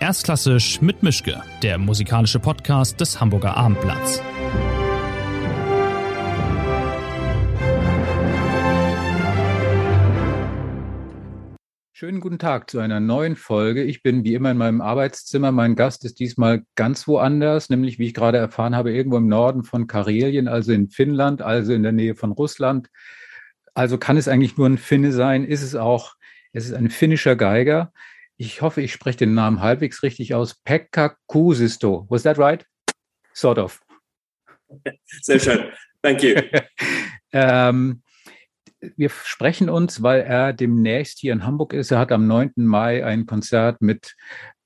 Erstklassisch mit Mischke, der musikalische Podcast des Hamburger Abendblatts. Schönen guten Tag zu einer neuen Folge. Ich bin wie immer in meinem Arbeitszimmer. Mein Gast ist diesmal ganz woanders, nämlich wie ich gerade erfahren habe, irgendwo im Norden von Karelien, also in Finnland, also in der Nähe von Russland. Also kann es eigentlich nur ein Finne sein, ist es auch. Es ist ein finnischer Geiger ich hoffe, ich spreche den Namen halbwegs richtig aus. Pekka Kuusisto. Was that right? Sort of. Sehr schön. Thank you. ähm, wir sprechen uns, weil er demnächst hier in Hamburg ist. Er hat am 9. Mai ein Konzert mit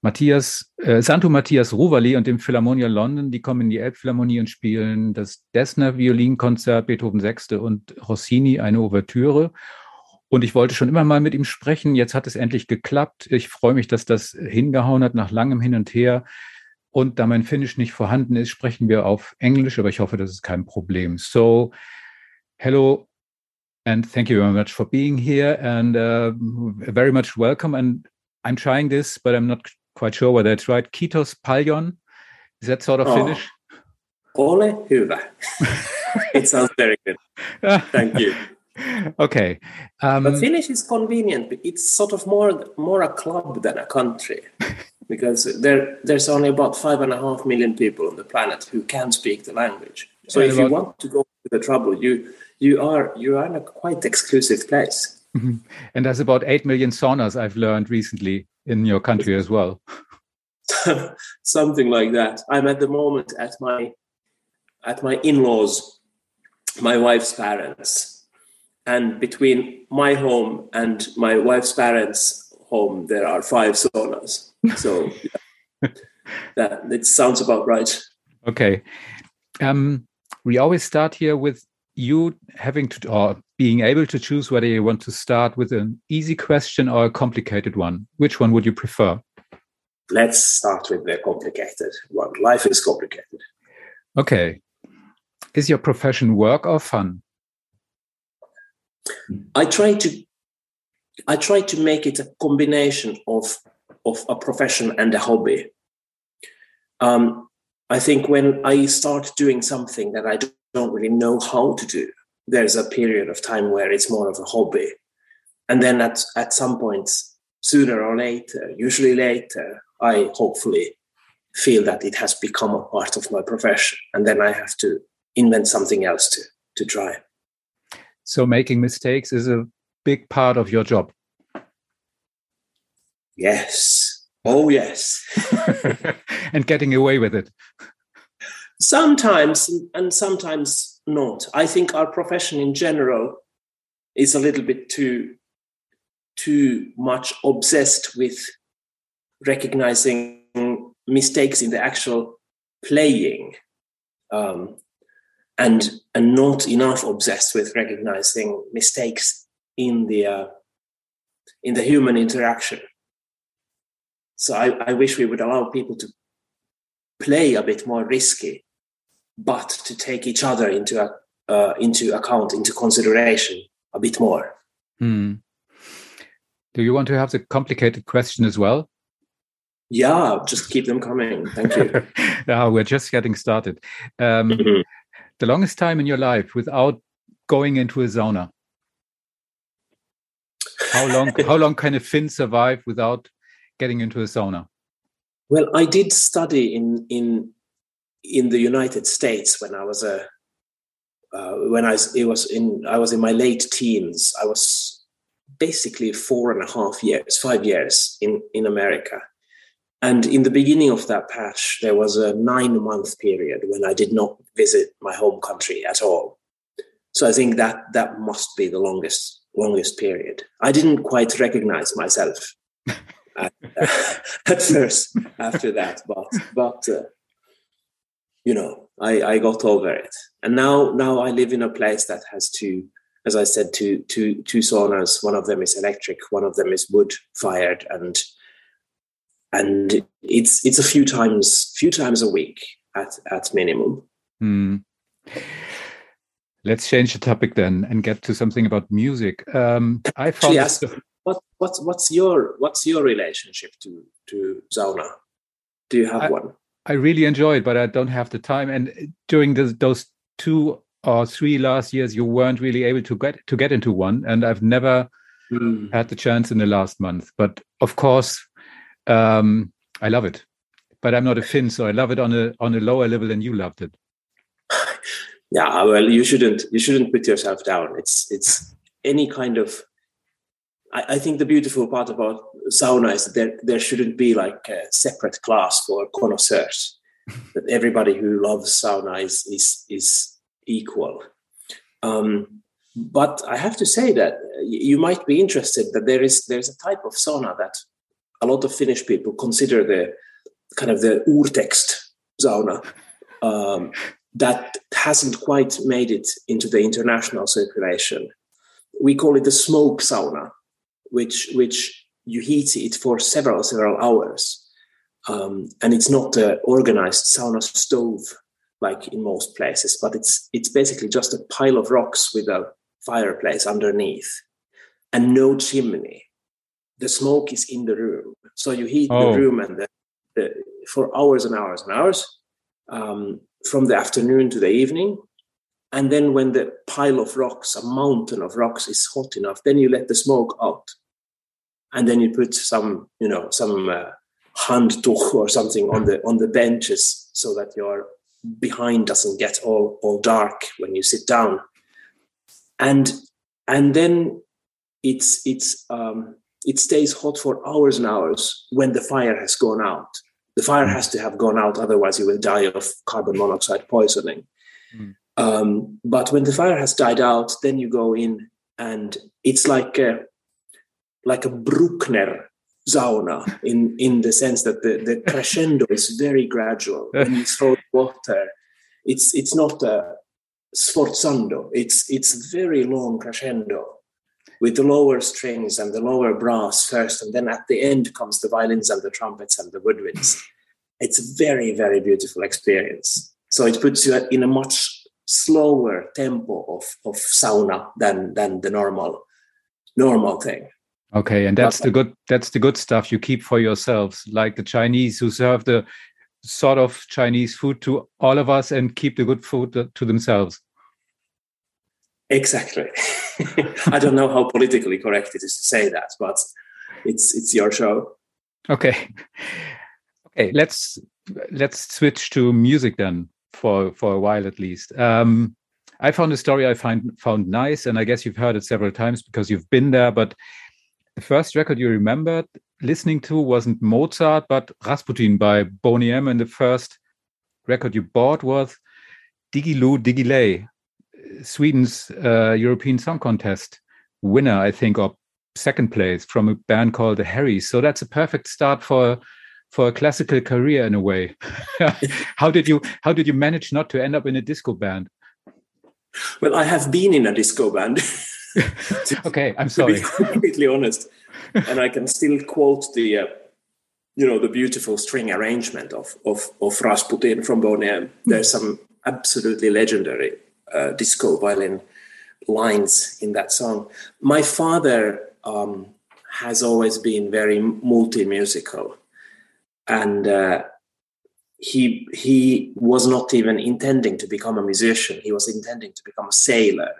Matthias, äh, Santo Matthias Ruvali und dem Philharmonia London. Die kommen in die Elbphilharmonie und spielen das Dessner Violinkonzert Beethoven Sechste und Rossini eine Ouvertüre. Und ich wollte schon immer mal mit ihm sprechen. Jetzt hat es endlich geklappt. Ich freue mich, dass das hingehauen hat nach langem Hin und Her. Und da mein Finnisch nicht vorhanden ist, sprechen wir auf Englisch, aber ich hoffe, das ist kein Problem. So, hello and thank you very much for being here and uh, very much welcome. And I'm trying this, but I'm not quite sure whether it's right. Kitos Paljon. Is that sort of oh. Finnish? Ole hyvä. it sounds very good. Thank you. okay. Um, but Finnish is convenient. It's sort of more more a club than a country, because there there's only about five and a half million people on the planet who can speak the language. So if you want to go to the trouble, you you are you are in a quite exclusive place. Mm-hmm. And there's about eight million saunas I've learned recently in your country as well. Something like that. I'm at the moment at my at my in-laws, my wife's parents, and between my home and my wife's parents' home, there are five saunas. So yeah, that it sounds about right. Okay. Um, we always start here with you having to or being able to choose whether you want to start with an easy question or a complicated one. Which one would you prefer? Let's start with the complicated one. Life is complicated. Okay. Is your profession work or fun? I try to I try to make it a combination of of a profession and a hobby. Um, I think when I start doing something that I don't really know how to do, there's a period of time where it's more of a hobby, and then at at some point, sooner or later, usually later, I hopefully feel that it has become a part of my profession, and then I have to invent something else to to try. So making mistakes is a big part of your job. Yes. Oh, yes. and getting away with it. Sometimes, and sometimes not. I think our profession in general is a little bit too too much obsessed with recognizing mistakes in the actual playing um, and and not enough obsessed with recognizing mistakes in the uh, in the human interaction. So I, I wish we would allow people to play a bit more risky, but to take each other into a, uh, into account, into consideration a bit more. Hmm. Do you want to have the complicated question as well? Yeah, just keep them coming. Thank you. no, we're just getting started. Um, mm-hmm the longest time in your life without going into a sauna? How long? how long can a Finn survive without getting into a sauna? Well, I did study in in in the United States when I was a uh, when I it was in I was in my late teens. I was basically four and a half years, five years in in America, and in the beginning of that patch, there was a nine month period when I did not visit my home country at all. So I think that that must be the longest longest period. I didn't quite recognize myself at, uh, at, first after that, but but uh, you know I, I got over it, and now now I live in a place that has two, as I said, two two two saunas. One of them is electric, one of them is wood fired, and and it's it's a few times few times a week at at minimum. Mm. Let's change the topic then and get to something about music. Um, I found ask, what what's what's your what's your relationship to to sauna? Do you have I, one? I really enjoy it, but I don't have the time. And during the, those two or three last years, you weren't really able to get to get into one, and I've never mm. had the chance in the last month. But of course, um, I love it. But I'm not a Finn, so I love it on a on a lower level than you loved it. yeah, well, you shouldn't you shouldn't put yourself down. It's it's any kind of I, I, think the beautiful part about sauna is that there, there shouldn't be like a separate class for connoisseurs. that everybody who loves sauna is is is equal. Um, but I have to say that you might be interested that there is there's a type of sauna that a lot of Finnish people consider the kind of the urtext sauna um, that hasn't quite made it into the international circulation. We call it the smoke sauna, which which you heat it for several several hours, um, and it's not an organized sauna stove like in most places, but it's it's basically just a pile of rocks with a fireplace underneath and no chimney. The smoke is in the room, so you heat oh. the room and the, the, for hours and hours and hours um, from the afternoon to the evening. And then when the pile of rocks, a mountain of rocks, is hot enough, then you let the smoke out and then you put some you know some uh, handtuch or something on the on the benches so that your behind doesn't get all all dark when you sit down and and then it's it's um, it stays hot for hours and hours when the fire has gone out the fire has to have gone out otherwise you will die of carbon monoxide poisoning mm. um, but when the fire has died out then you go in and it's like a, like a Bruckner sauna in, in the sense that the, the crescendo is very gradual. When you throw water, it's it's not a sforzando. It's it's very long crescendo with the lower strings and the lower brass first, and then at the end comes the violins and the trumpets and the woodwinds. It's a very very beautiful experience. So it puts you in a much slower tempo of, of sauna than than the normal normal thing. Okay, and that's the good that's the good stuff you keep for yourselves, like the Chinese who serve the sort of Chinese food to all of us and keep the good food to themselves. Exactly. I don't know how politically correct it is to say that, but it's it's your show. Okay. Okay, let's let's switch to music then for for a while at least. Um, I found a story I find found nice, and I guess you've heard it several times because you've been there. But the first record you remembered listening to wasn't Mozart, but Rasputin by Boney M. And the first record you bought was Diggi-Loo Diggi-Ley, Sweden's uh, European Song Contest winner, I think, or second place from a band called the Herreys. So that's a perfect start for for a classical career in a way. how did you how did you manage not to end up in a disco band? Well, I have been in a disco band. okay, I'm sorry. To be completely honest, and I can still quote the, uh, you know, the beautiful string arrangement of of, of Rasputin from Boney M. There's some absolutely legendary uh, disco violin lines in that song. My father um, has always been very multi musical, and. Uh, he he was not even intending to become a musician. He was intending to become a sailor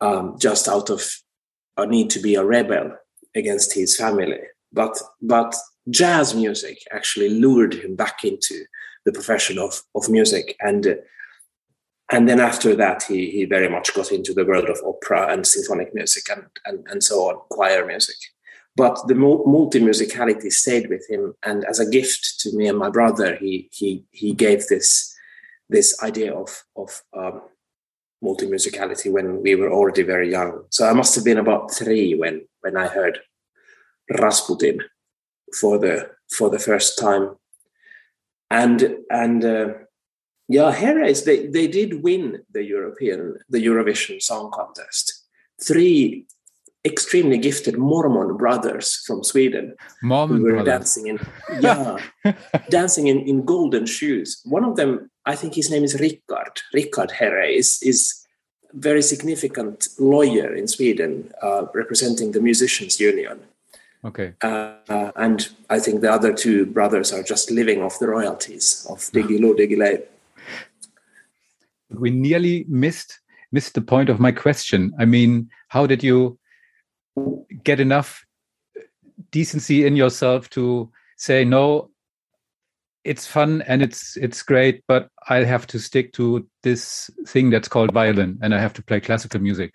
um, just out of a need to be a rebel against his family. But but jazz music actually lured him back into the profession of, of music and uh, and then after that he he very much got into the world of opera and symphonic music and and, and so on choir music but the multi musicality stayed with him and as a gift to me and my brother he he he gave this this idea of of um, multi-musicality when we were already very young. So I must have been about three when when I heard Rasputin for the for the first time. And and uh, yeah, Herreys they they did win the European the Eurovision Song Contest. Three extremely gifted Mormon brothers from Sweden Mormon who were brothers. dancing in yeah dancing in, in golden shoes. One of them I think his name is Rickard. Rickard Herrey is, is very significant lawyer in Sweden, uh, representing the musicians' union. Okay. Uh, and I think the other two brothers are just living off the royalties of Diggi-Loo Diggi-Ley. We nearly missed missed the point of my question. I mean, how did you get enough uh, decency in yourself to say no? It's fun and it's it's great, but I have to stick to this thing that's called violin, and I have to play classical music.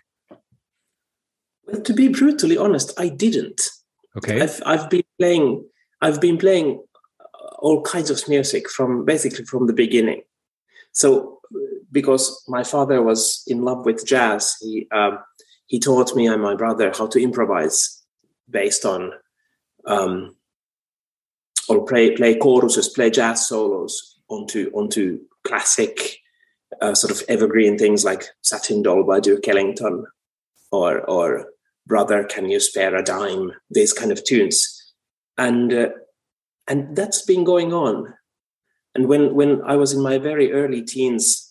Well, to be brutally honest, I didn't. Okay. I've I've been playing I've been playing uh, all kinds of music from basically from the beginning. So because my father was in love with jazz, he um, he taught me and my brother how to improvise based on um, or play play choruses, play jazz solos onto onto classic uh, sort of evergreen things like Satin Doll by Duke Ellington or or brother can you spare a dime? These kind of tunes. And uh, and that's been going on. And when when i was in my very early teens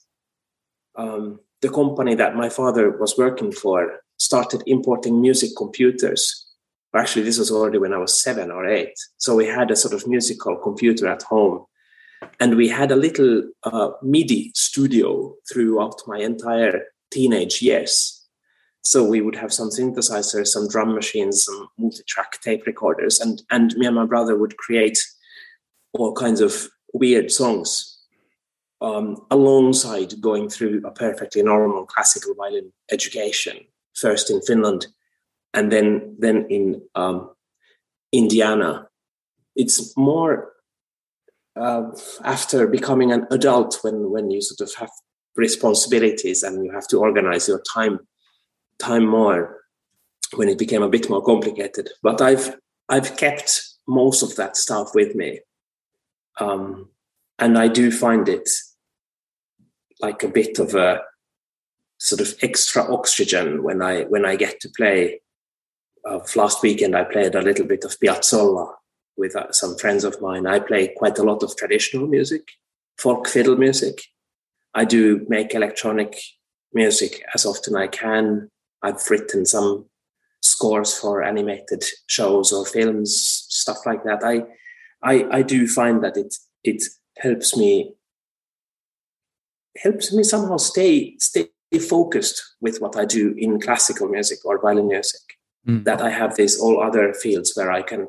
um, the company that my father was working for started importing music computers. Actually this was already when i was seven or eight. So we had a sort of musical computer at home. And we had a little uh, midi studio throughout my entire teenage years. So we would have some synthesizers, some drum machines, some multi-track tape recorders, and and me and my brother would create all kinds of weird songs um, alongside going through a perfectly normal classical violin education, first in Finland, and then then in um, Indiana. It's more uh, after becoming an adult when when you sort of have responsibilities and you have to organize your time time more when it became a bit more complicated. But I've I've kept most of that stuff with me, um, and I do find it like a bit of a sort of extra oxygen when I when I get to play. Uh, last weekend I played a little bit of Piazzolla with uh, some friends of mine. I play quite a lot of traditional music, folk fiddle music. I do make electronic music as often I can. I've written some scores for animated shows or films, stuff like that. I, I, I do find that it it helps me helps me somehow stay stay focused with what I do in classical music or violin music. Mm. That I have these all other fields where I can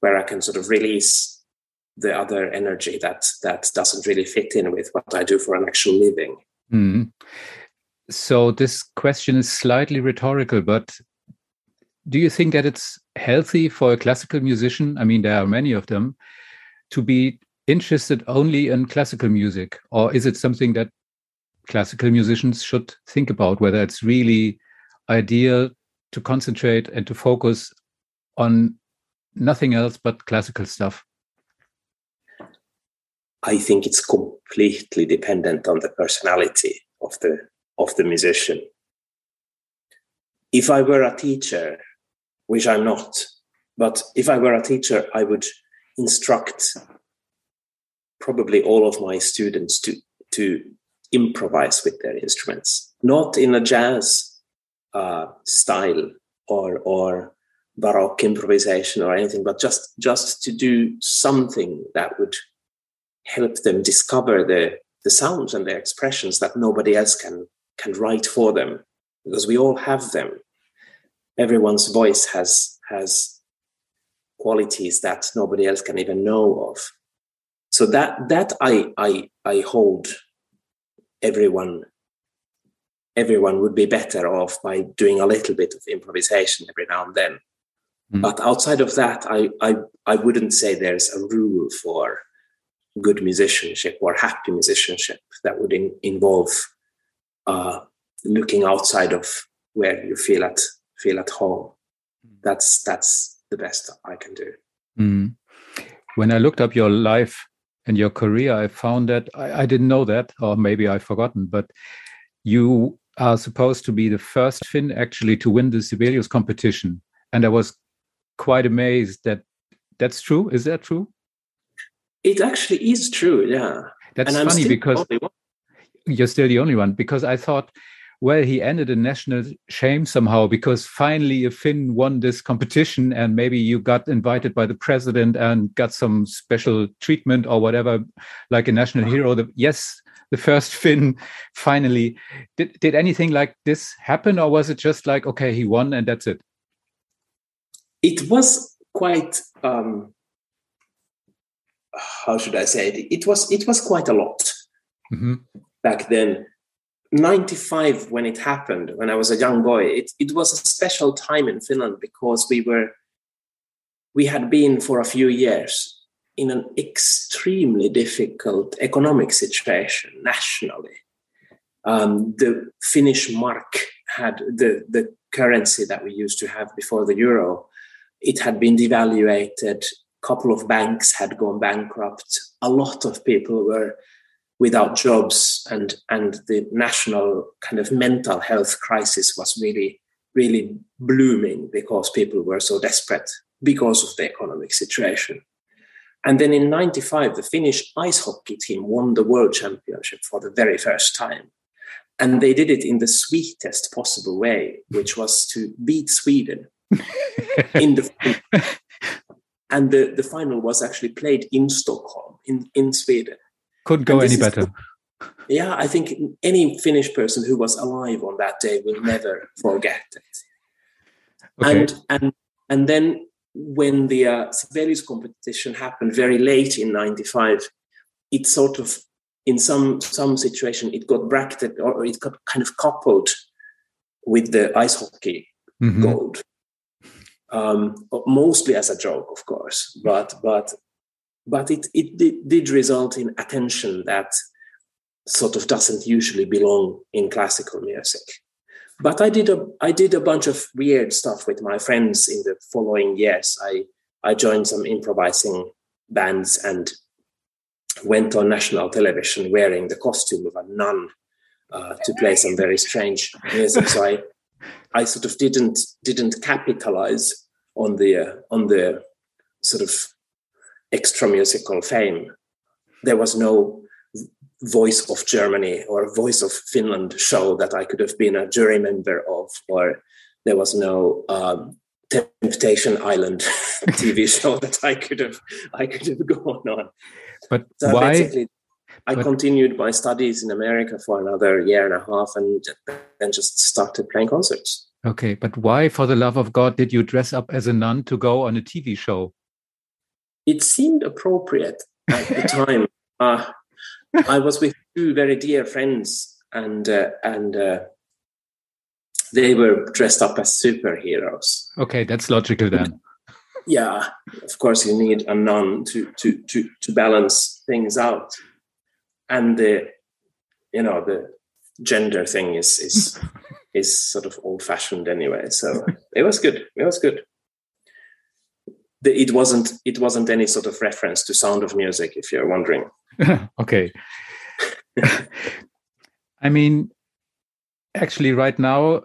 where I can sort of release the other energy that that doesn't really fit in with what I do for an actual living. Mm. So this question is slightly rhetorical, but do you think that it's healthy for a classical musician? I mean, there are many of them to be interested only in classical music, or is it something that classical musicians should think about whether it's really ideal to concentrate and to focus on nothing else but classical stuff? I think it's completely dependent on the personality of the of the musician. If I were a teacher, which I'm not, but if I were a teacher, I would instruct probably all of my students to, to improvise with their instruments, not in a jazz uh, style or, or baroque improvisation or anything, but just, just to do something that would help them discover the, the sounds and the expressions that nobody else can can write for them because we all have them. Everyone's voice has has qualities that nobody else can even know of so that that i i i hold everyone everyone would be better off by doing a little bit of improvisation every now and then mm. but outside of that i i i wouldn't say there's a rule for good musicianship or happy musicianship that would in, involve uh, looking outside of where you feel at feel at home. That's that's the best I can do. Mm. When I looked up your life and your career, I found that I, I didn't know that, or maybe I've forgotten, but you are supposed to be the first Finn actually to win the Sibelius competition. And I was quite amazed that that's true. Is that true? It actually is true, yeah. That's funny because you're still the only one because I thought well, he ended a national shame somehow because finally a Finn won this competition and maybe you got invited by the president and got some special treatment or whatever, like a national hero. The, yes, the first Finn finally. Did, did anything like this happen or was it just like, okay, he won and that's it? It was quite, um, how should I say it? It was, it was quite a lot mm -hmm. back then 95 when it happened when i was a young boy. It, it was a special time in finland because we were we had been for a few years in an extremely difficult economic situation nationally. Um, the finnish mark had the, the currency that we used to have before the euro it had been devaluated. A couple of banks had gone bankrupt. A lot of people were without jobs and and the national kind of mental health crisis was really really blooming because people were so desperate because of the economic situation. And then in 95 the finnish ice hockey team won the world championship for the very first time. And they did it in the sweetest possible way which was to beat sweden in the and the, the final was actually played in stockholm in, in sweden couldn't go any better. yeah, I think any Finnish person who was alive on that day will never forget it. Okay. And and and then when the uh, Sibelius competition happened very late in '95, it sort of in some some situation it got bracketed or it got kind of coupled with the ice hockey mm-hmm. gold. Um, mostly as a joke, of course, but but but it, it did, did result in attention that sort of doesn't usually belong in classical music. But I did a I did a bunch of weird stuff with my friends in the following years. I I joined some improvising bands and went on national television wearing the costume of a nun uh, to play some very strange music. So I I sort of didn't didn't capitalize on the uh, on the sort of extra musical fame. There was no voice of Germany or voice of Finland show that I could have been a jury member of, or there was no um, Temptation Island TV show that I could have I could have gone on. But so why? Basically, I but, continued my studies in America for another year and a half, and then just started playing concerts. Okay, but why, for the love of God, did you dress up as a nun to go on a TV show? It seemed appropriate at the time. Uh, I was with two very dear friends, and uh, and uh, they were dressed up as superheroes. Okay, that's logical then. yeah, of course, you need a nun to to to to balance things out, and the you know the gender thing is is is sort of old fashioned anyway. So it was good. It was good it wasn't it wasn't any sort of reference to Sound of Music, if you're wondering. okay. I mean, actually, right now,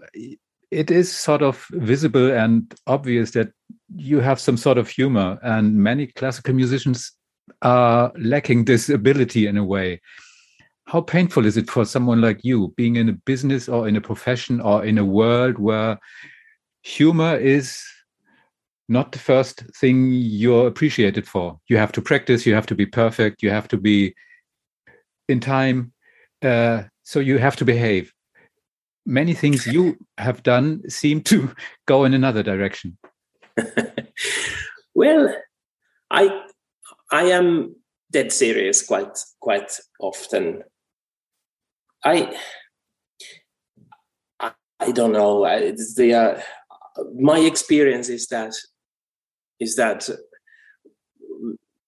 it is sort of visible and obvious that you have some sort of humor, and many classical musicians are lacking this ability in a way. How painful is it for someone like you, being in a business or in a profession or in a world where humor is not the first thing you're appreciated for. You have to practice, you have to be perfect, you have to be in time. Uh, so you have to behave. Many things you have done seem to go in another direction. well, I I am dead serious quite quite often. I I, I don't know. It's the uh, my experience is that is that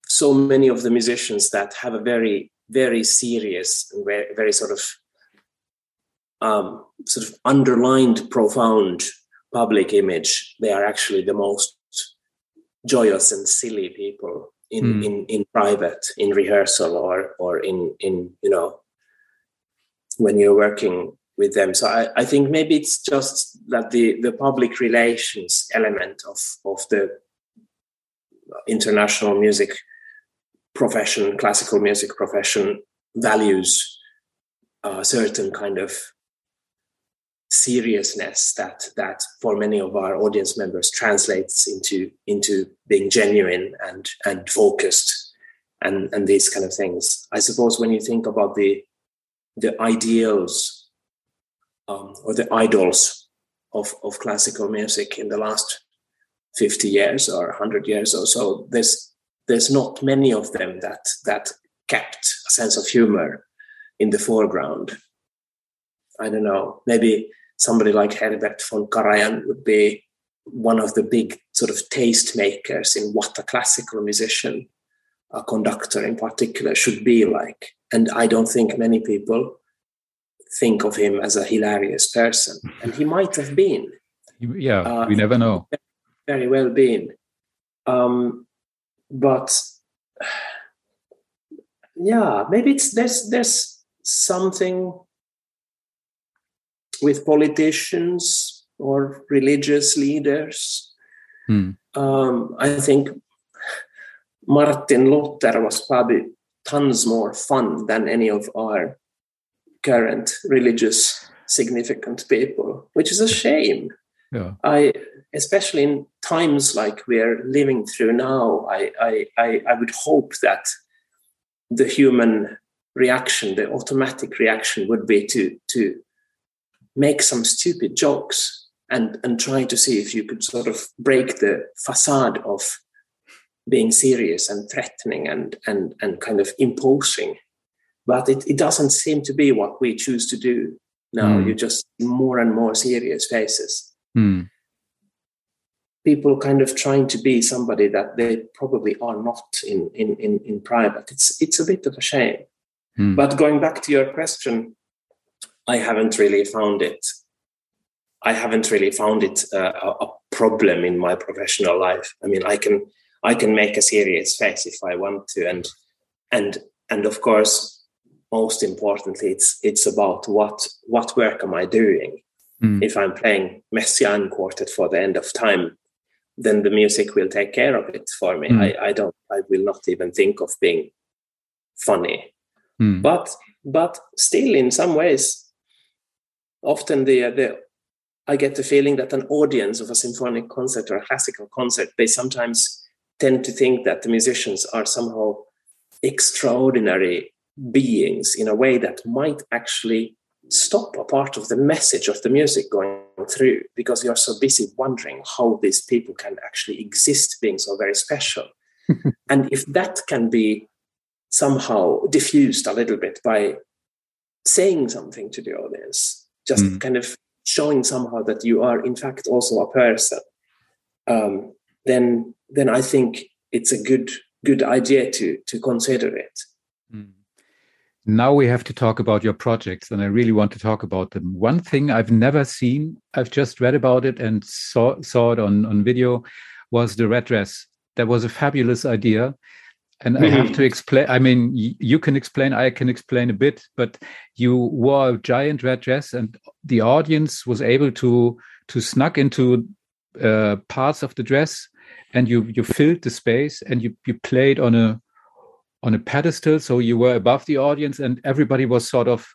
so many of the musicians that have a very very serious and very, very sort of um, sort of underlined profound public image they are actually the most joyous and silly people in mm. in in private in rehearsal or or in in you know when you're working with them so i, I think maybe it's just that the the public relations element of of the international music profession, classical music profession, values a certain kind of seriousness that that for many of our audience members translates into into being genuine and and focused and and these kind of things. I suppose when you think about the the ideals um, or the idols of of classical music in the last 50 years or 100 years or so there's there's not many of them that that kept a sense of humor in the foreground i don't know maybe somebody like Herbert von Karajan would be one of the big sort of taste makers in what a classical musician, a conductor in particular, should be like. And I don't think many people think of him as a hilarious person. And he might have been. Yeah, uh, we never know. Very well been. Um, but yeah, maybe it's there's there's something with politicians or religious leaders. Hmm. Um, I think Martin Luther was probably tons more fun than any of our current religious significant people, which is a shame. Yeah. I, especially in times like we're living through now, I, I, I, I would hope that the human reaction, the automatic reaction, would be to to make some stupid jokes and and try to see if you could sort of break the facade of being serious and threatening and and and kind of imposing but it, it doesn't seem to be what we choose to do now mm. you just more and more serious faces mm. People kind of trying to be somebody that they probably are not in in in, in private it's it's a bit of a shame mm. but going back to your question I haven't really found it. I haven't really found it uh, a problem in my professional life. I mean, I can I can make a serious face if I want to, and and and of course, most importantly, it's it's about what what work am I doing. Mm. If I'm playing Messiaen quartet for the end of time, then the music will take care of it for me. Mm. I, I don't I will not even think of being funny. Mm. But but still in some ways often the, the I get the feeling that an audience of a symphonic concert or a classical concert, they sometimes tend to think that the musicians are somehow extraordinary beings in a way that might actually stop a part of the message of the music going through because you're so busy wondering how these people can actually exist being so very special. and if that can be somehow diffused a little bit by saying something to the audience, just mm. kind of showing somehow that you are in fact also a person um, then then i think it's a good good idea to to consider it. Now we have to talk about your projects and i really want to talk about them one thing i've never seen i've just read about it and saw saw it on on video was the red dress that was a fabulous idea and mm-hmm. I have to mm-hmm. explain. I mean, you can explain, I can explain a bit, but you wore a giant red dress, and the audience was able to to snuck into uh, parts of the dress, and you you filled the space, and you you played on a on a pedestal, so you were above the audience, and everybody was sort of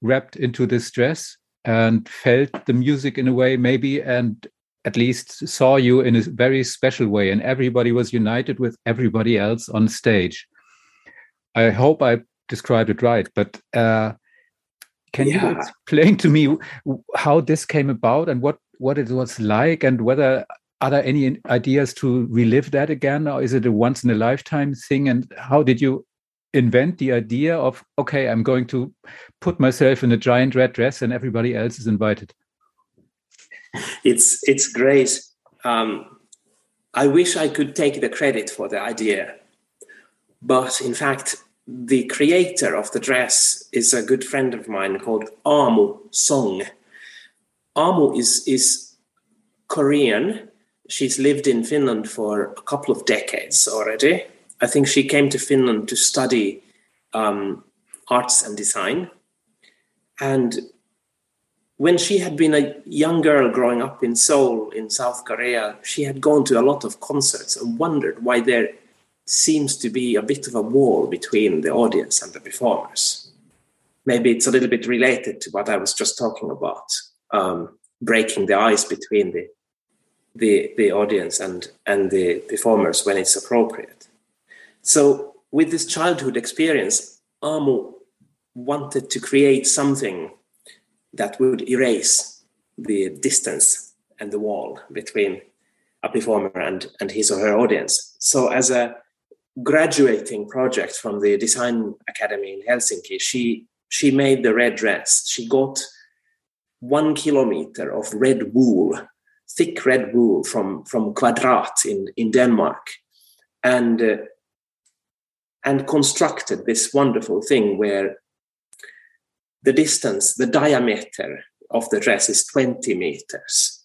wrapped into this dress and felt the music in a way, maybe, and at least saw you in a very special way and everybody was united with everybody else on stage i hope i described it right but uh, can yeah. you explain to me how this came about and what what it was like and whether are there any ideas to relive that again or is it a once in a lifetime thing and how did you invent the idea of okay i'm going to put myself in a giant red dress and everybody else is invited it's it's great. Um, I wish I could take the credit for the idea, but in fact, the creator of the dress is a good friend of mine called Aamu Song. Aamu is is Korean. She's lived in Finland for a couple of decades already. I think she came to Finland to study um, arts and design, and when she had been a young girl growing up in Seoul in South Korea, she had gone to a lot of concerts and wondered why there seems to be a bit of a wall between the audience and the performers. Maybe it's a little bit related to what I was just talking about. um, breaking the ice between the the the audience and and the performers when it's appropriate. So with this childhood experience, Aamu wanted to create something that would erase the distance and the wall between a performer and, and his or her audience. So as a graduating project from the design academy in Helsinki, she she made the red dress. She got one kilometer of red wool, thick red wool from from Kvadrat in in Denmark, and uh, and constructed this wonderful thing where the distance, the diameter of the dress is 20 meters.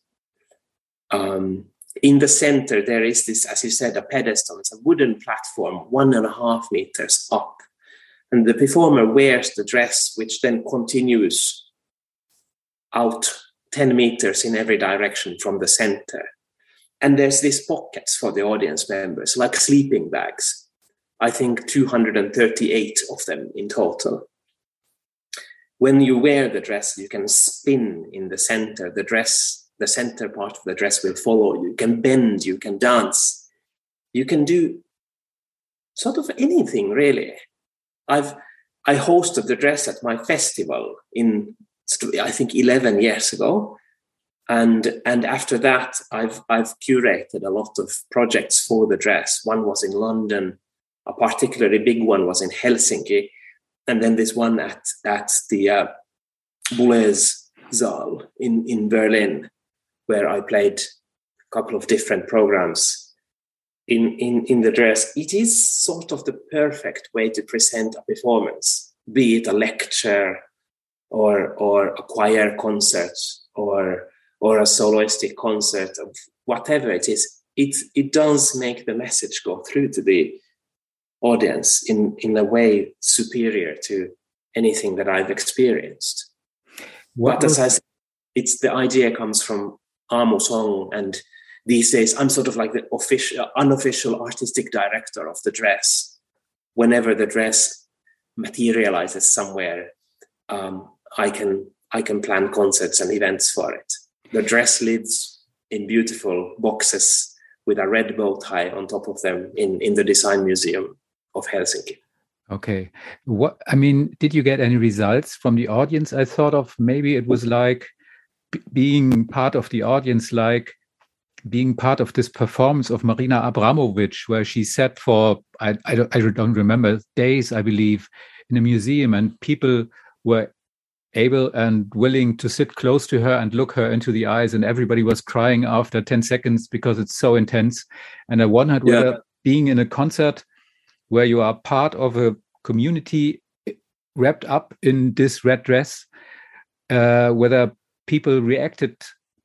Um, in the center, there is this, as you said, a pedestal. It's a wooden platform, one and a half meters up. And the performer wears the dress, which then continues out 10 meters in every direction from the center. And there's these pockets for the audience members, like sleeping bags. I think 238 of them in total. When you wear the dress, you can spin in the center. The dress the center part of the dress will follow. You can bend, you can dance, you can do sort of anything really. I've I hosted the dress at my festival in I think 11 years ago, and and after that I've I've curated a lot of projects for the dress. One was in London, a particularly big one was in Helsinki, and then this one at at the uh, Boulez Saal in in Berlin where I played a couple of different programs in, in, in the dress, it is sort of the perfect way to present a performance, be it a lecture or, or a choir concert or, or a soloistic concert of whatever it is. It, it does make the message go through to the audience in, in a way superior to anything that I've experienced. What but as I said, it's the idea comes from Aamu Song and these days i'm sort of like the official unofficial artistic director of the dress whenever the dress materializes somewhere um, i can i can plan concerts and events for it. The dress lives in beautiful boxes with a red bow tie on top of them in in the design museum of helsinki. Okay. What i mean did you get any results from the audience? I thought of maybe it was like being part of the audience, like being part of this performance of Marina Abramovic, where she sat for, I, I, don't, I don't remember, days, I believe, in a museum, and people were able and willing to sit close to her and look her into the eyes, and everybody was crying after 10 seconds because it's so intense. And I wondered yeah. whether being in a concert where you are part of a community wrapped up in this red dress, uh, whether people reacted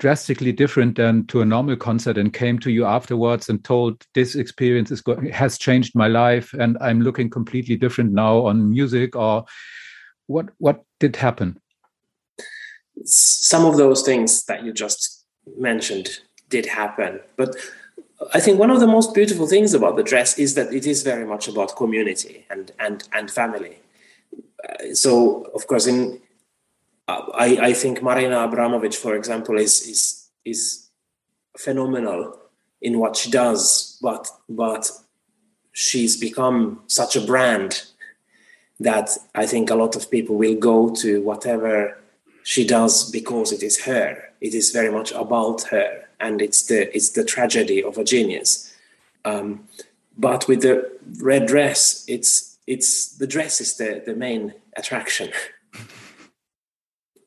drastically different than to a normal concert and came to you afterwards and told this experience is has changed my life and i'm looking completely different now on music or what what did happen? Some of those things that you just mentioned did happen but i think one of the most beautiful things about the dress is that it is very much about community and and and family. Uh, so of course in I, I think Marina Abramovic, for example, is is is phenomenal in what she does, but but she's become such a brand that I think a lot of people will go to whatever she does because it is her. It is very much about her, and it's the it's the tragedy of a genius. Um, but with the red dress, it's it's the dress is the the main attraction.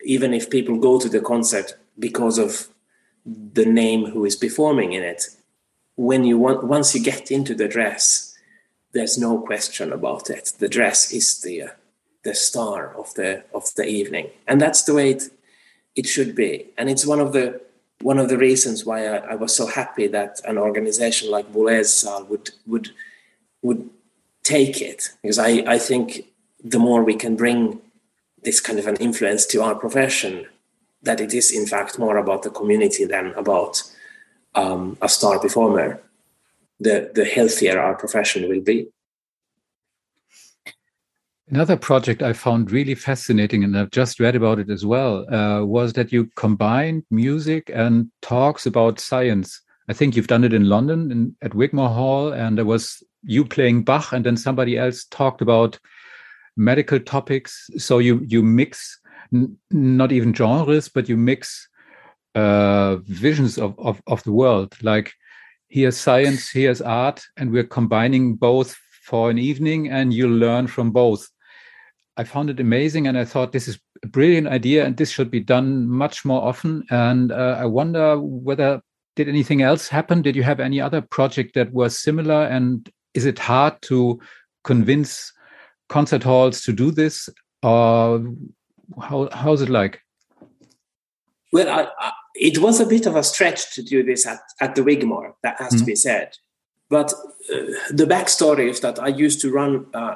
even if people go to the concert because of the name who is performing in it, when you want once you get into the dress, there's no question about it. The dress is the the star of the of the evening, and that's the way it it should be. And it's one of the one of the reasons why I, I was so happy that an organization like Boulez Saal would would would take it because I, I think the more we can bring this kind of an influence to our profession that it is in fact more about the community than about um, a star performer the the healthier our profession will be Another project I found really fascinating, and I've just read about it as well, uh, was that you combined music and talks about science. I think you've done it in London in, at Wigmore Hall, and there was you playing Bach, and then somebody else talked about medical topics. So you you mix not even genres, but you mix uh, visions of, of of the world. Like here's science, here's art, and we're combining both for an evening, and you learn from both. I found it amazing, and I thought this is a brilliant idea, and this should be done much more often. And uh, I wonder whether did anything else happen? Did you have any other project that was similar? And is it hard to convince concert halls to do this, or how how's it like? Well, I, I, it was a bit of a stretch to do this at, at the Wigmore. That has mm -hmm. to be said. But uh, the backstory is that I used to run uh,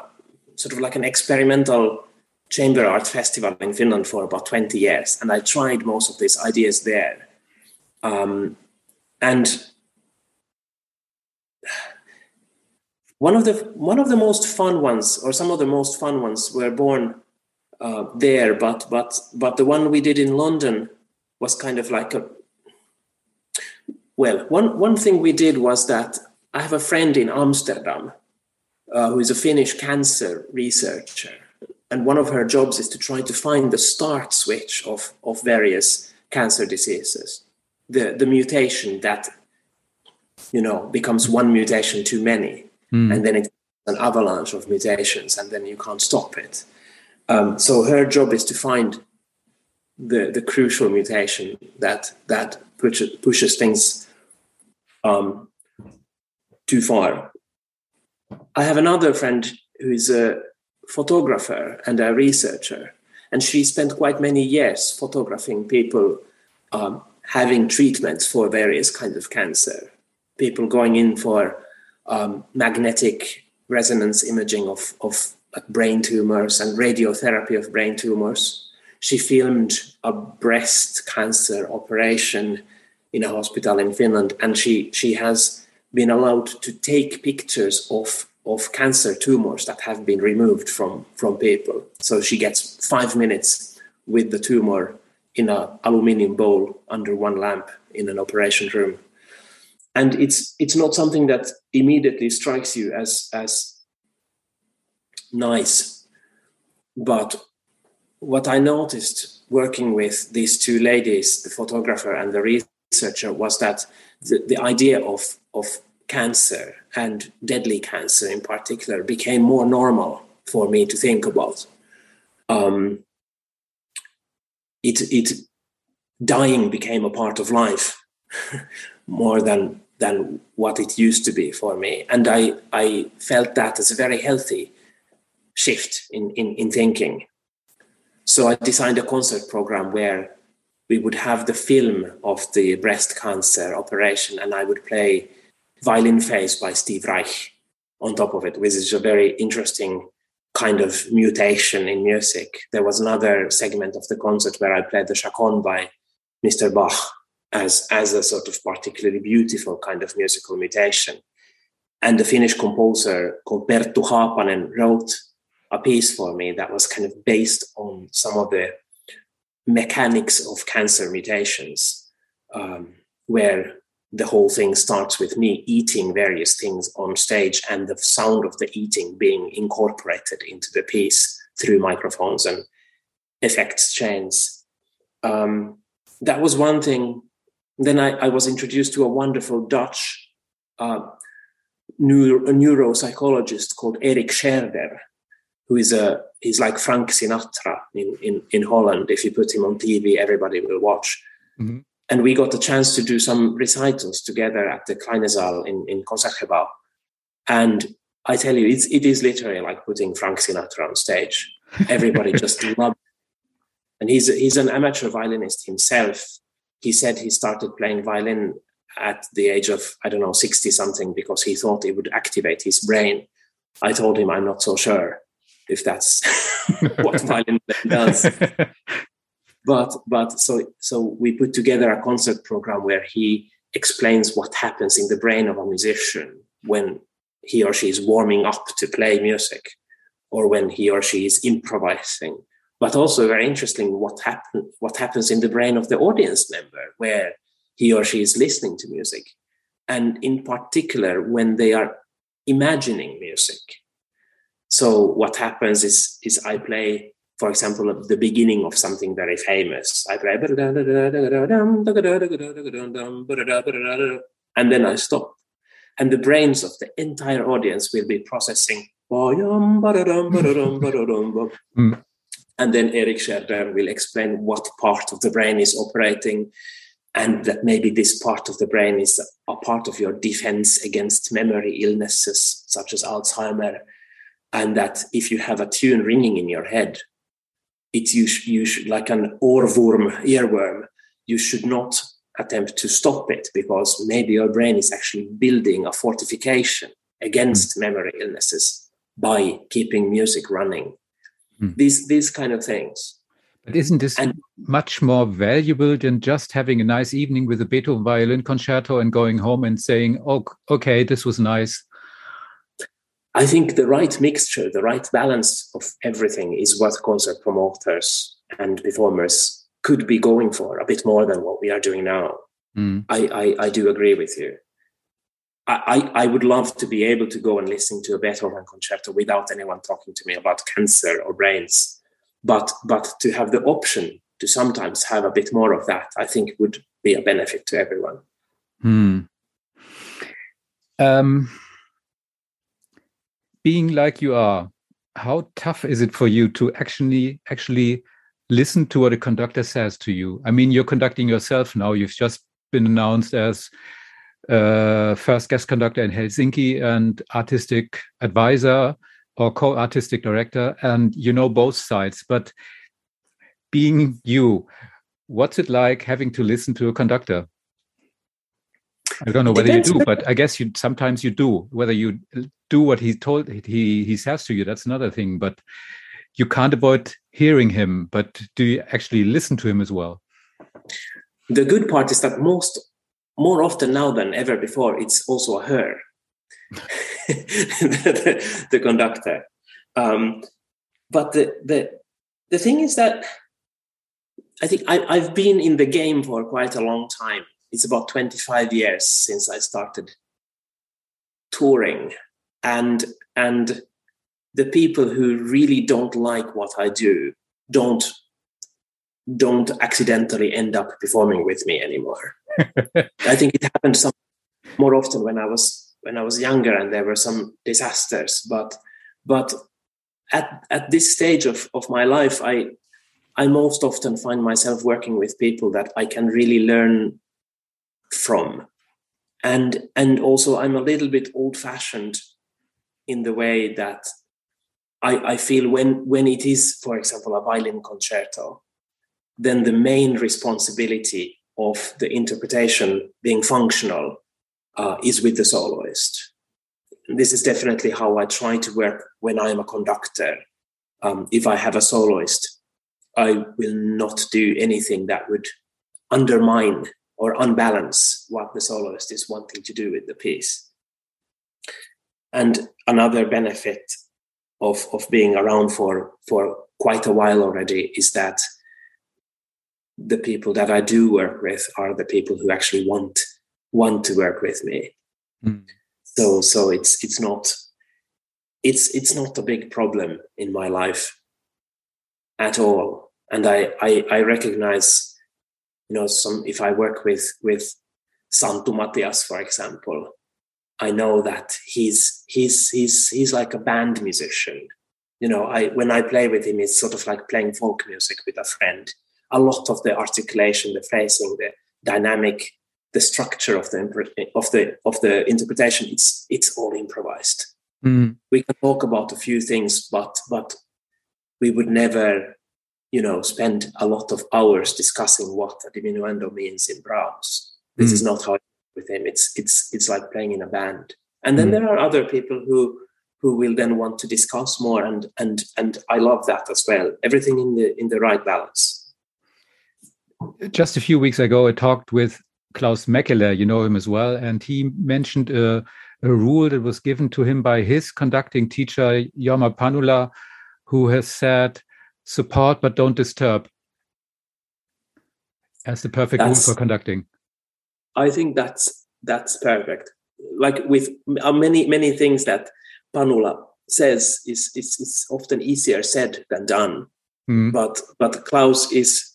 sort of like an experimental chamber art festival in Finland for about 20 years, and I tried most of these ideas there. Um, and one of the one of the most fun ones, or some of the most fun ones, were born uh, there. But but but the one we did in London was kind of like a well. One one thing we did was that I have a friend in Amsterdam uh, who is a Finnish cancer researcher. And one of her jobs is to try to find the start switch of, of various cancer diseases, the, the mutation that, you know, becomes one mutation too many. Mm. And then it's an avalanche of mutations, and then you can't stop it. Um, so her job is to find the, the crucial mutation that, that pushes, pushes things um, too far I have another friend who is a photographer and a researcher, and she spent quite many years photographing people um, having treatments for various kinds of cancer, people going in for um, magnetic resonance imaging of, of brain tumors and radiotherapy of brain tumors. She filmed a breast cancer operation in a hospital in Finland, and she, she has been allowed to take pictures of of cancer tumors that have been removed from from people. So she gets five minutes with the tumor in an aluminium bowl under one lamp in an operation room, and it's it's not something that immediately strikes you as as nice, but what I noticed working with these two ladies, the photographer and the researcher, was that the, the idea of of cancer and deadly cancer in particular became more normal for me to think about. Um, it, it dying became a part of life more than than what it used to be for me, and I I felt that as a very healthy shift in in, in thinking. So I designed a concert program where we would have the film of the breast cancer operation, and I would play violin phase by Steve Reich on top of it, which is a very interesting kind of mutation in music. There was another segment of the concert where I played the chaconne by Mr. Bach as, as a sort of particularly beautiful kind of musical mutation. And the Finnish composer called Perttu Haapanen wrote a piece for me that was kind of based on some of the mechanics of cancer mutations, um, where the whole thing starts with me eating various things on stage and the sound of the eating being incorporated into the piece through microphones and effects chains. Um, that was one thing. Then I, I, was introduced to a wonderful Dutch uh, neuro, neuropsychologist called Erik Scherder, who is a he's like Frank Sinatra in, in, in Holland. If you put him on TV, everybody will watch. Mm-hmm and we got the chance to do some recitals together at the Kleine Saal in, in Concertgebouw. And I tell you, it's, it is literally like putting Frank Sinatra on stage. Everybody just loved And he's, he's an amateur violinist himself. He said he started playing violin at the age of, I don't know, 60 something because he thought it would activate his brain. I told him I'm not so sure if that's what violin does. But but so so we put together a concert program where he explains what happens in the brain of a musician when he or she is warming up to play music. or when he or she is improvising. But also very interesting what happen what happens in the brain of the audience member where he or she is listening to music. And in particular when they are imagining music. So what happens is is I play for example, the beginning of something very famous. I play, and then I stop. And the brains of the entire audience will be processing. Mm. And then Erik Scherder will explain what part of the brain is operating, and that maybe this part of the brain is a part of your defense against memory illnesses such as Alzheimer. And that if you have a tune ringing in your head, it's you, you should, like an oorworm, earworm. You should not attempt to stop it because maybe your brain is actually building a fortification against mm. memory illnesses by keeping music running. Mm. These these kind of things. But isn't this and, much more valuable than just having a nice evening with a Beethoven violin concerto and going home and saying, "Oh, okay, this was nice. I think the right mixture, the right balance of everything is what concert promoters and performers could be going for a bit more than what we are doing now. Mm. I, I, I, do agree with you. I, I, would love to be able to go and listen to a Beethoven concerto without anyone talking to me about cancer or brains. But but to have the option to sometimes have a bit more of that, I think would be a benefit to everyone. Hmm. Um, being like you are, how tough is it for you to actually actually listen to what a conductor says to you? I mean, you're conducting yourself now. You've just been announced as uh, first guest conductor in Helsinki and artistic advisor or co-artistic director, and you know both sides. But being you, what's it like having to listen to a conductor? I don't know whether you do, but I guess you sometimes you do. Whether you do what he told he he says to you, that's another thing. But you can't avoid hearing him. But do you actually listen to him as well? The good part is that most more often now than ever before, it's also a her, the, the, conductor. Um, but the the the thing is that I think I, I've been in the game for quite a long time it's about 25 years since I started touring. And and the people who really don't like what I do don't don't accidentally end up performing with me anymore. I think it happened some more often when I was when I was younger and there were some disasters. But but at at this stage of, of my life I I most often find myself working with people that I can really learn from. And and also i'm a little bit old fashioned in the way that I, I feel when when it is for example a violin concerto then the main responsibility of the interpretation being functional uh, is with the soloist. This is definitely how i try to work when i am a conductor. Um, if i have a soloist i will not do anything that would undermine or unbalance what the soloist is wanting to do with the piece. And another benefit of, of being around for, for quite a while already is that the people that I do work with are the people who actually want want to work with me. Mm. So so it's it's not it's it's not a big problem in my life at all. And I I, I recognize you know some if i work with with Santtu Matias for example i know that he's he's he's he's like a band musician. You know i when i play with him it's sort of like playing folk music with a friend. A lot of the articulation the phrasing the dynamic the structure of the of the of the interpretation it's it's all improvised. Mm. we can talk about a few things but but we would never you know, spend a lot of hours discussing what a diminuendo means in Brahms. This mm. is not how with him. It's it's it's like playing in a band. And then mm. there are other people who who will then want to discuss more and and and I love that as well. Everything in the in the right balance. Just a few weeks ago I talked with Klaus Mäkelä, you know him as well, and he mentioned a, a rule that was given to him by his conducting teacher, Jorma Panula, who has said, support but don't disturb as the perfect that's, rule for conducting. I think that's that's perfect. Like with uh, many many things that Panula says is is, is often easier said than done. Mm. But but Klaus is,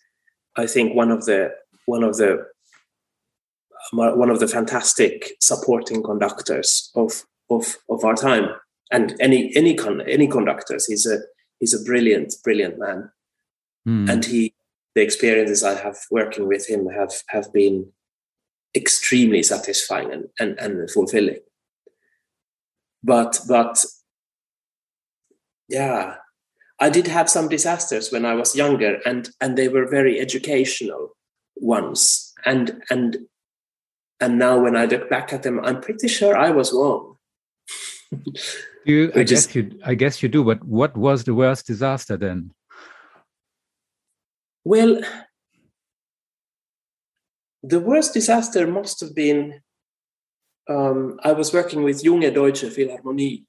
I think, one of the one of the one of the fantastic supporting conductors of of of our time and any any con any conductors he's a he's a brilliant brilliant man mm. and he the experiences i have working with him have have been extremely satisfying and and, and fulfilling but but yeah i did have some disasters when i was younger and and they were very educational ones and and and now when I look back at them, I'm pretty sure I was wrong. you, I guess you, I guess you do. But what was the worst disaster then? Well, the worst disaster must have been. Um, I was working with Junge Deutsche Philharmonie,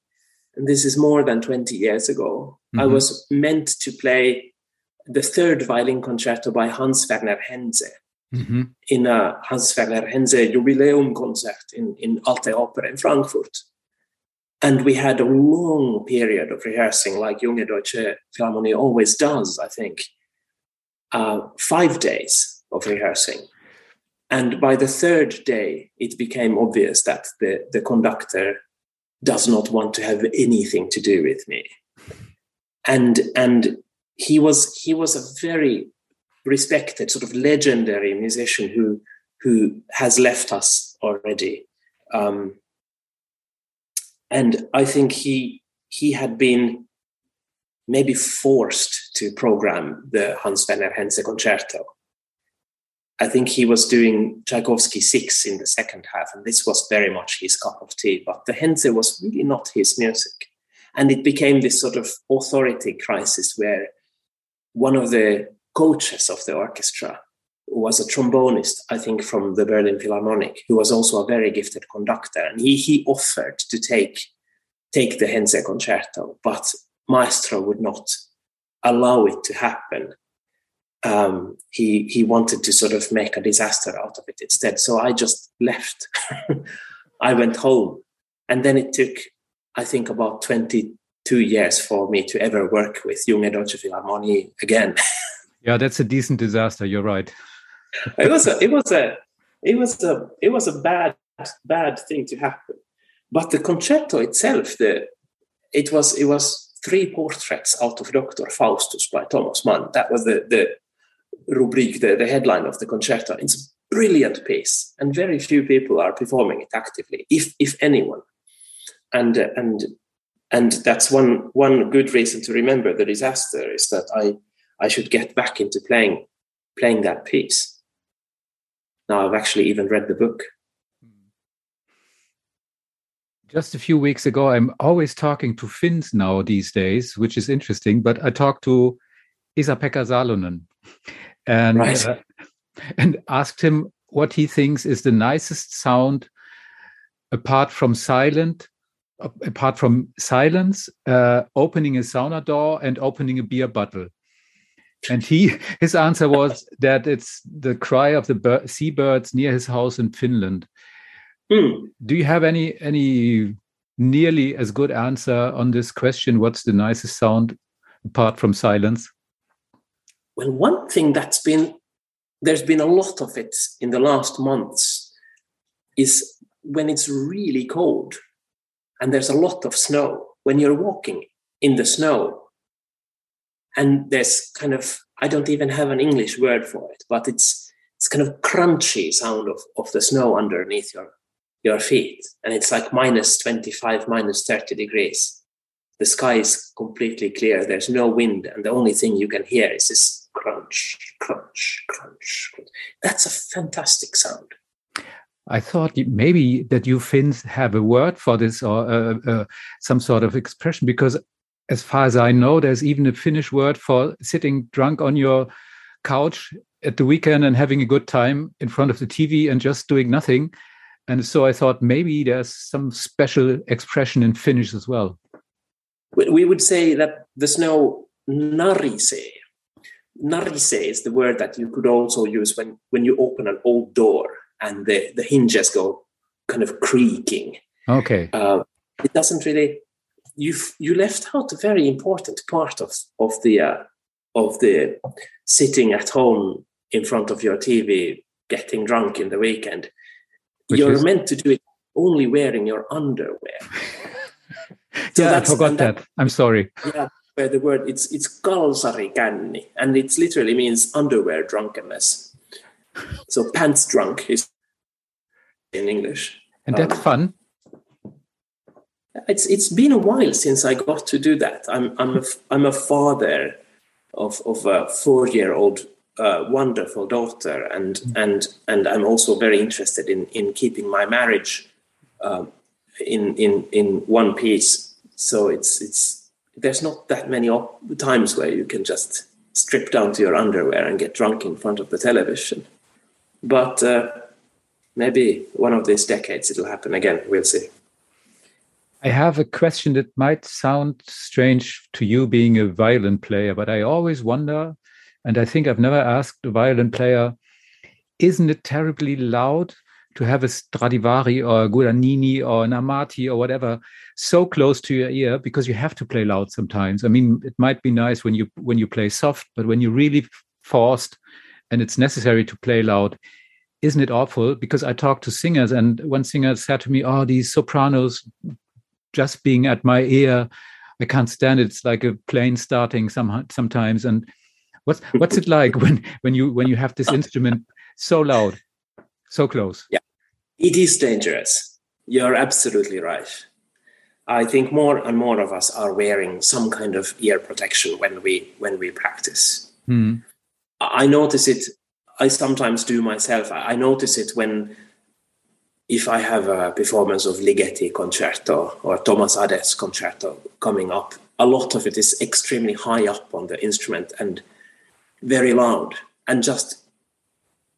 and this is more than 20 years ago. Mm-hmm. I was meant to play the third violin concerto by Hans Werner Henze mm-hmm. in a Hans Werner Henze Jubiläumkonzert in, in Alte Oper in Frankfurt. And we had a long period of rehearsing, like Junge Deutsche Philharmonie always does, I think. Uh, five days of rehearsing. And by the third day, it became obvious that the, the conductor does not want to have anything to do with me. And and he was he was a very respected, sort of legendary musician who who has left us already. Um, and I think he he had been maybe forced to program the Hans Werner Henze concerto. I think he was doing Tchaikovsky six in the second half, and this was very much his cup of tea. But the Henze was really not his music, and it became this sort of authority crisis where one of the coaches of the orchestra was a trombonist, I think, from the Berlin Philharmonic, who was also a very gifted conductor. And he, he offered to take, take the Henze concerto, but Maestro would not allow it to happen. Um, he, he wanted to sort of make a disaster out of it instead. So I just left. I went home. And then it took, I think, about 22 years for me to ever work with Junge Deutsche Philharmonie again. Yeah, that's a decent disaster. You're right. It was a, it was a, it was a, it was a bad, bad thing to happen. But the concerto itself, the, it was, it was three portraits out of Doctor Faustus by Thomas Mann. That was the the rubric, the, the headline of the concerto. It's a brilliant piece, and very few people are performing it actively, if if anyone. And uh, and and that's one one good reason to remember the disaster is that I I should get back into playing playing that piece. Now I've actually even read the book. Just a few weeks ago, I'm always talking to Finns now these days, which is interesting. But I talked to Esa-Pekka Salonen and right. uh, and asked him what he thinks is the nicest sound apart from silent apart from silence uh, opening a sauna door and opening a beer bottle and he his answer was that it's the cry of the bird, seabirds near his house in Finland. Mm. Do you have any any nearly as good answer on this question? What's the nicest sound apart from silence? Well, one thing that's been there's been a lot of it in the last months is when it's really cold and there's a lot of snow. When you're walking in the snow, and there's kind of I don't even have an English word for it, but it's it's kind of crunchy sound of, of the snow underneath your your feet, and it's like minus 25, minus 30 degrees. The sky is completely clear. There's no wind, and the only thing you can hear is this crunch, crunch, crunch. crunch. That's a fantastic sound. I thought maybe that you Finns have a word for this or uh, uh, some sort of expression because as far as I know, there's even a Finnish word for sitting drunk on your couch at the weekend and having a good time in front of the TV and just doing nothing. and so I thought maybe there's some special expression in Finnish as well. We would say that the snow narise. Narise is the word that you could also use when, when you open an old door and the, the hinges go kind of creaking. Okay. Uh, it doesn't really. You you left out a very important part of of the uh, of the sitting at home in front of your TV, getting drunk in the weekend. Which You're is? meant to do it only wearing your underwear. so yeah, I forgot that, that. I'm sorry. Yeah, where the word it's it's kalsarikanni, and it literally means underwear drunkenness. So pants drunk is in English. And that's um, fun. It's it's been a while since I got to do that. I'm I'm a I'm a father of of a four year old uh, wonderful daughter, and mm-hmm. and and I'm also very interested in in keeping my marriage um, in in in one piece. So it's it's there's not that many op- times where you can just strip down to your underwear and get drunk in front of the television. But uh, maybe one of these decades it'll happen again. We'll see. I have a question that might sound strange to you being a violin player, but I always wonder, and I think I've never asked a violin player, isn't it terribly loud to have a Stradivari or a Guadagnini or an Amati or whatever so close to your ear because you have to play loud sometimes. I mean, it might be nice when you when you play soft, but when you're really forced and it's necessary to play loud, isn't it awful? Because I talked to singers, and one singer said to me, "Oh, these sopranos just being at my ear, I can't stand it. It's like a plane starting some sometimes." And what's what's it like when when you when you have this instrument so loud, so close? Yeah, it is dangerous. You're absolutely right. I think more and more of us are wearing some kind of ear protection when we when we practice. Hmm. I notice it I sometimes do myself. I notice it when if I have a performance of Ligeti concerto or Thomas Adès concerto coming up, a lot of it is extremely high up on the instrument and very loud. And just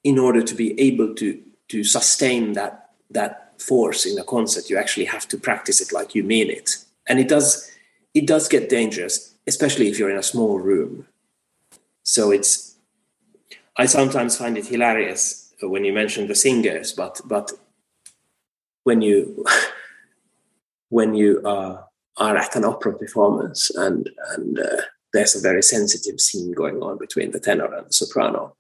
in order to be able to to sustain that that force in a concert, you actually have to practice it like you mean it. And it does it does get dangerous, especially if you're in a small room. So it's I sometimes find it hilarious when you mention the singers, but but when you when you uh, are at an opera performance and and uh, there's a very sensitive scene going on between the tenor and the soprano,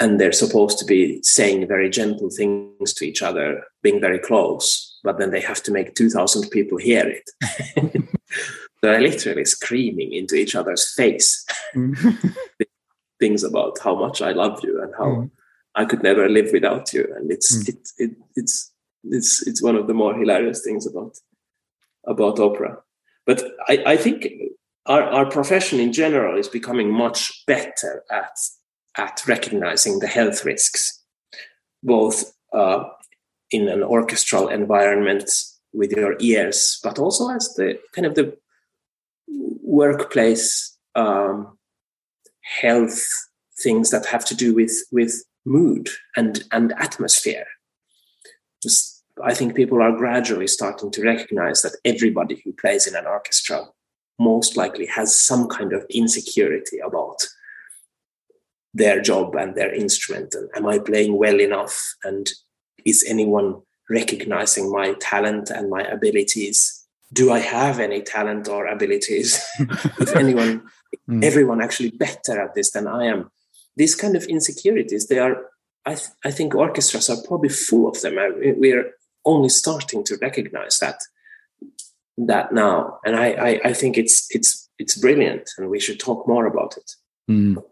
and they're supposed to be saying very gentle things to each other, being very close, but then they have to make two thousand people hear it. they're literally screaming into each other's face. Mm. things about how much I love you and how mm. I could never live without you. And it's mm. it, it, it's it's it's one of the more hilarious things about about opera. But I, I think our, our profession in general is becoming much better at at recognizing the health risks, both uh, in an orchestral environment with your ears, but also as the kind of the workplace um, health things that have to do with with mood and and atmosphere. Just, I think people are gradually starting to recognize that everybody who plays in an orchestra most likely has some kind of insecurity about their job and their instrument and am i playing well enough and is anyone recognizing my talent and my abilities do i have any talent or abilities is anyone mm. everyone actually better at this than I am. These kind of insecurities, they are, I, th- I think orchestras are probably full of them. We're only starting to recognize that that now. And I, I, I think it's it's it's brilliant and we should talk more about it. Mm.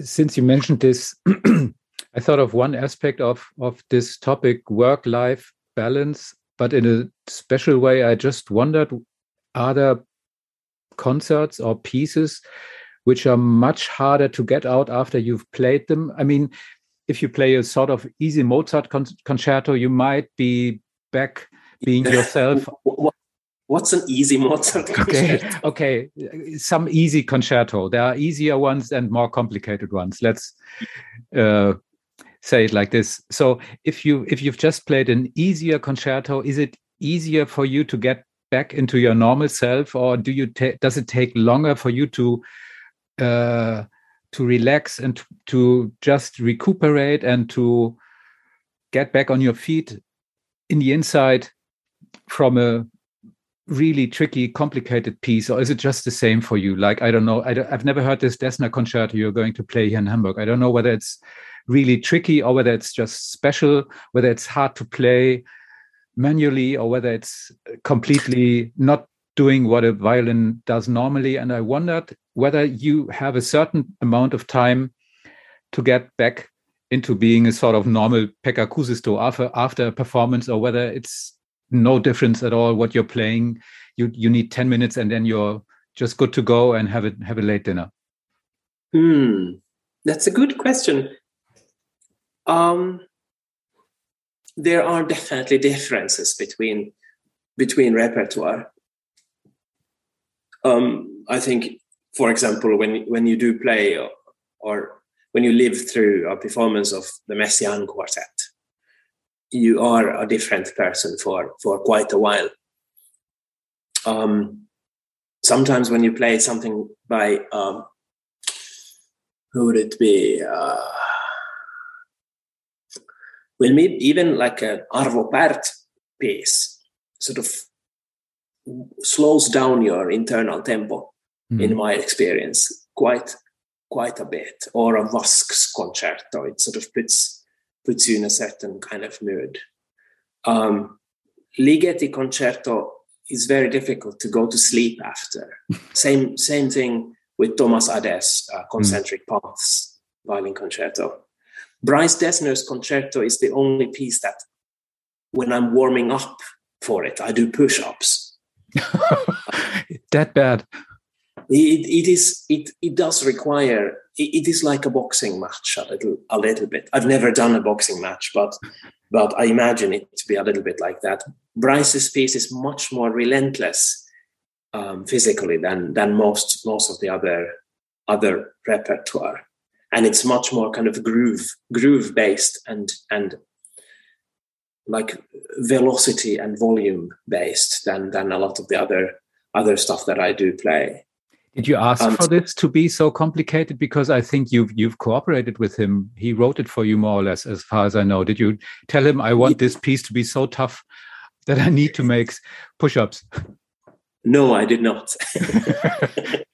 Since you mentioned this, I thought of one aspect of, of this topic, work-life balance, but in a special way, I just wondered, are there concerts or pieces which are much harder to get out after you've played them. I mean, if you play a sort of easy Mozart con concerto, you might be back being yourself. What's an easy Mozart concerto? Okay, okay, some easy concerto. There are easier ones and more complicated ones. Let's. Uh, say it like this. So if you if you've just played an easier concerto, is it easier for you to get back into your normal self, or do you does it take longer for you to uh, to relax and to just recuperate and to get back on your feet in the inside from a really tricky, complicated piece, or is it just the same for you? Like, I don't know. I have never heard this Dessner concerto you're going to play here in Hamburg. I don't know whether it's really tricky or whether it's just special, whether it's hard to play manually or whether it's completely not doing what a violin does normally. And I wondered whether you have a certain amount of time to get back into being a sort of normal Pekka Kuusisto after after a performance, or whether it's no difference at all what you're playing. You you need ten minutes and then you're just good to go and have a have a late dinner. Hmm, that's a good question. Um, there are definitely differences between between repertoire. Um, I think, for example, when when you do play or, or when you live through a performance of the Messiaen Quartet, you are a different person for for quite a while. Um, sometimes when you play something by um, who would it be? Uh, well, maybe even like an Arvo Pärt piece, sort of slows down your internal tempo. Mm. In my experience, quite quite a bit, or a Vasks concerto. It sort of puts puts you in a certain kind of mood. Um, Ligeti concerto is very difficult to go to sleep after. same same thing with Thomas Adès uh, concentric mm. paths violin concerto. Bryce Dessner's concerto is the only piece that when I'm warming up for it, I do push-ups. that bad. It, it is it, it does require it is like a boxing match a little a little bit. I've never done a boxing match, but but I imagine it to be a little bit like that. Bryce's piece is much more relentless um, physically than than most most of the other other repertoire, and it's much more kind of groove groove based and and like velocity and volume based than than a lot of the other other stuff that I do play. Did you ask um, for this to be so complicated? Because I think you've you've cooperated with him. He wrote it for you more or less, as far as I know. Did you tell him I want this piece to be so tough that I need to make push-ups? No, I did not.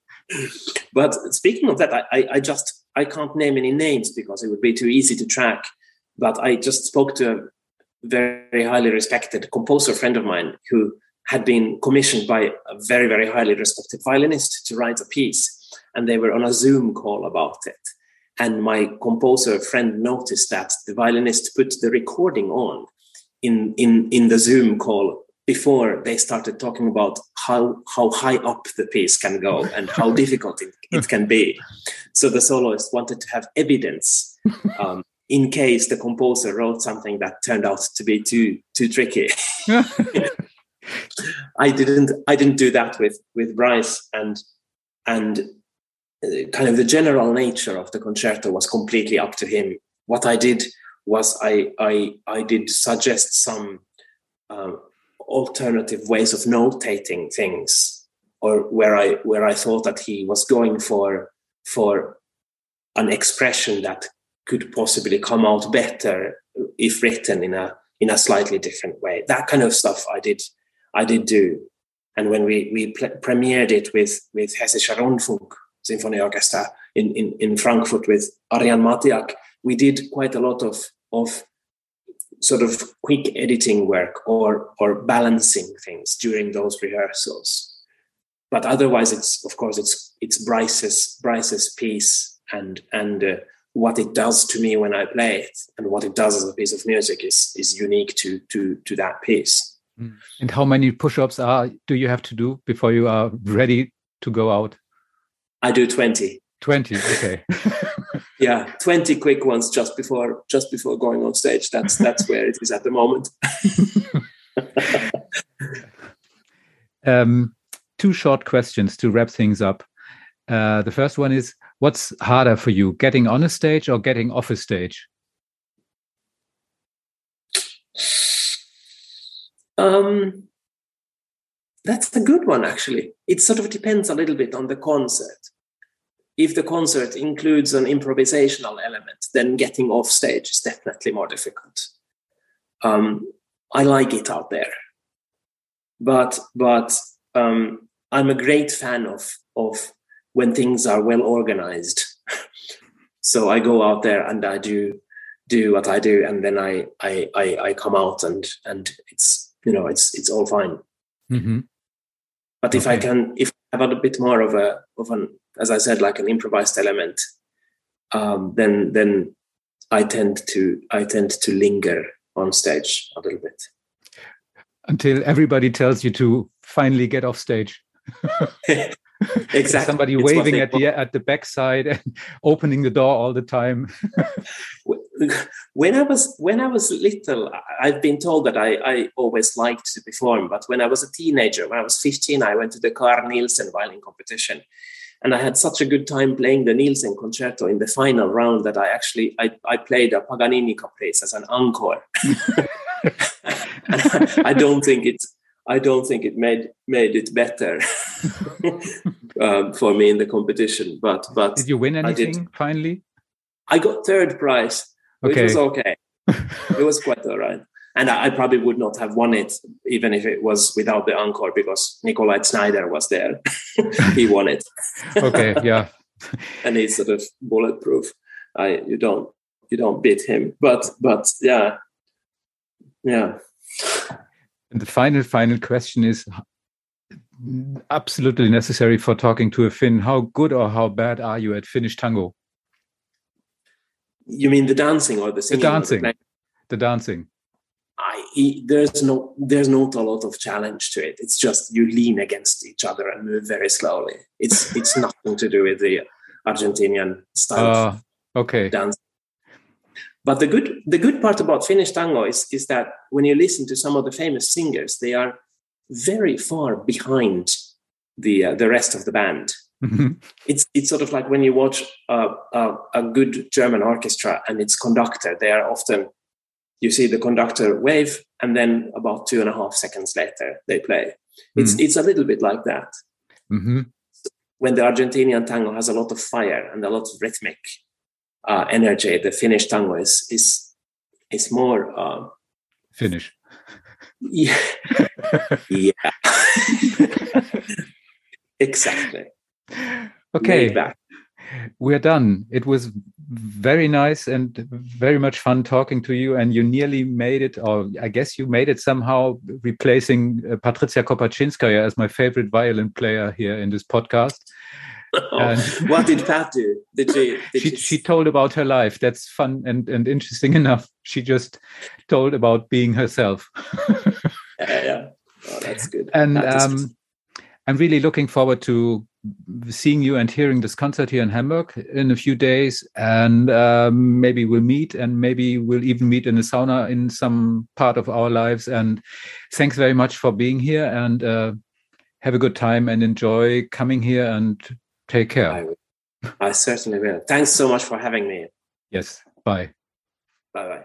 but speaking of that, I, I just I can't name any names because it would be too easy to track. But I just spoke to a very highly respected composer friend of mine who had been commissioned by a very, very highly respected violinist to write a piece. And they were on a Zoom call about it. And my composer friend noticed that the violinist put the recording on in, in, in the Zoom call before they started talking about how, how high up the piece can go and how difficult it, it can be. So the soloist wanted to have evidence um, in case the composer wrote something that turned out to be too too tricky. I didn't I didn't do that with with Bryce and and uh, kind of the general nature of the concerto was completely up to him. What I did was I I I did suggest some um, alternative ways of notating things, or where I where I thought that he was going for for an expression that could possibly come out better if written in a in a slightly different way. That kind of stuff I did I did do. And when we we pre- premiered it with with Hessischer Rundfunk Symphony Orchestra in, in, in Frankfurt with Arjan Matiak, we did quite a lot of of sort of quick editing work or or balancing things during those rehearsals. But otherwise, it's of course it's it's Bryce's Bryce's piece and and uh, what it does to me when I play it and what it does as a piece of music is is unique to to to that piece. Mm. And how many push-ups are do you have to do before you are ready to go out? I do 20. 20, okay. yeah, 20 quick ones just before just before going on stage. That's that's where it is at the moment. um, two short questions to wrap things up. Uh, the first one is what's harder for you, getting on a stage or getting off a stage? Um, that's a good one, actually. It sort of depends a little bit on the concert. If the concert includes an improvisational element, then getting off stage is definitely more difficult. Um, I like it out there, but but um, I'm a great fan of of when things are well organized. so I go out there and I do do what I do, and then I I I, I come out and and it's you know it's it's all fine. Mm-hmm. But if I can, if I have a bit more of a of an, as I said, like an improvised element, um, then then I tend to I tend to linger on stage a little bit until everybody tells you to finally get off stage. exactly. Somebody it's waving at the at the backside and opening the door all the time. when I was when I was little, I've been told that I, I always liked to perform. But when I was a teenager, when I was 15, I went to the Carl Nielsen violin competition. And I had such a good time playing the Nielsen concerto in the final round that I actually I, I played a Paganini caprice as an encore. I don't think it I don't think it made made it better um, for me in the competition. But but did you win anything finally? I got third prize, which okay. was okay. it was quite all right. And I, I, probably would not have won it even if it was without the encore because Nikolai Znaider was there. he won it. okay, yeah. and he's sort of bulletproof. I you don't you don't beat him. But but yeah. Yeah. And the final final question is absolutely necessary for talking to a Finn. How good or how bad are you at Finnish tango? You mean the dancing or the singing? The dancing. The, the dancing. I, there's no there's not a lot of challenge to it. It's just you lean against each other and move very slowly. It's it's nothing to do with the Argentinian style uh, okay. dance. But the good the good part about Finnish tango is is that when you listen to some of the famous singers, they are very far behind the uh, the rest of the band. Mm-hmm. It's it's sort of like when you watch a, a, a, good German orchestra and its conductor. They are often you see the conductor wave, and then about two and a half seconds later they play. Mm-hmm. It's it's a little bit like that. Mm-hmm. When the Argentinian tango has a lot of fire and a lot of rhythmic uh, energy, the Finnish tango is is is more uh, Finnish. Yeah, yeah, exactly. Okay, we're done. It was very nice and very much fun talking to you. And you nearly made it, or I guess you made it somehow, replacing uh, Patricia Kopatchinskaja as my favorite violin player here in this podcast. Oh, what did Pat do? Did she, did she, she? She told about her life. That's fun and, and interesting enough. She just told about being herself. yeah, yeah. Oh, that's good. And um, I'm really looking forward to seeing you and hearing this concert here in Hamburg in a few days. And um, maybe we'll meet and maybe we'll even meet in a sauna in some part of our lives. And thanks very much for being here and uh, have a good time and enjoy coming here and take care. I, I certainly will. Thanks so much for having me. Yes. Bye. Bye bye.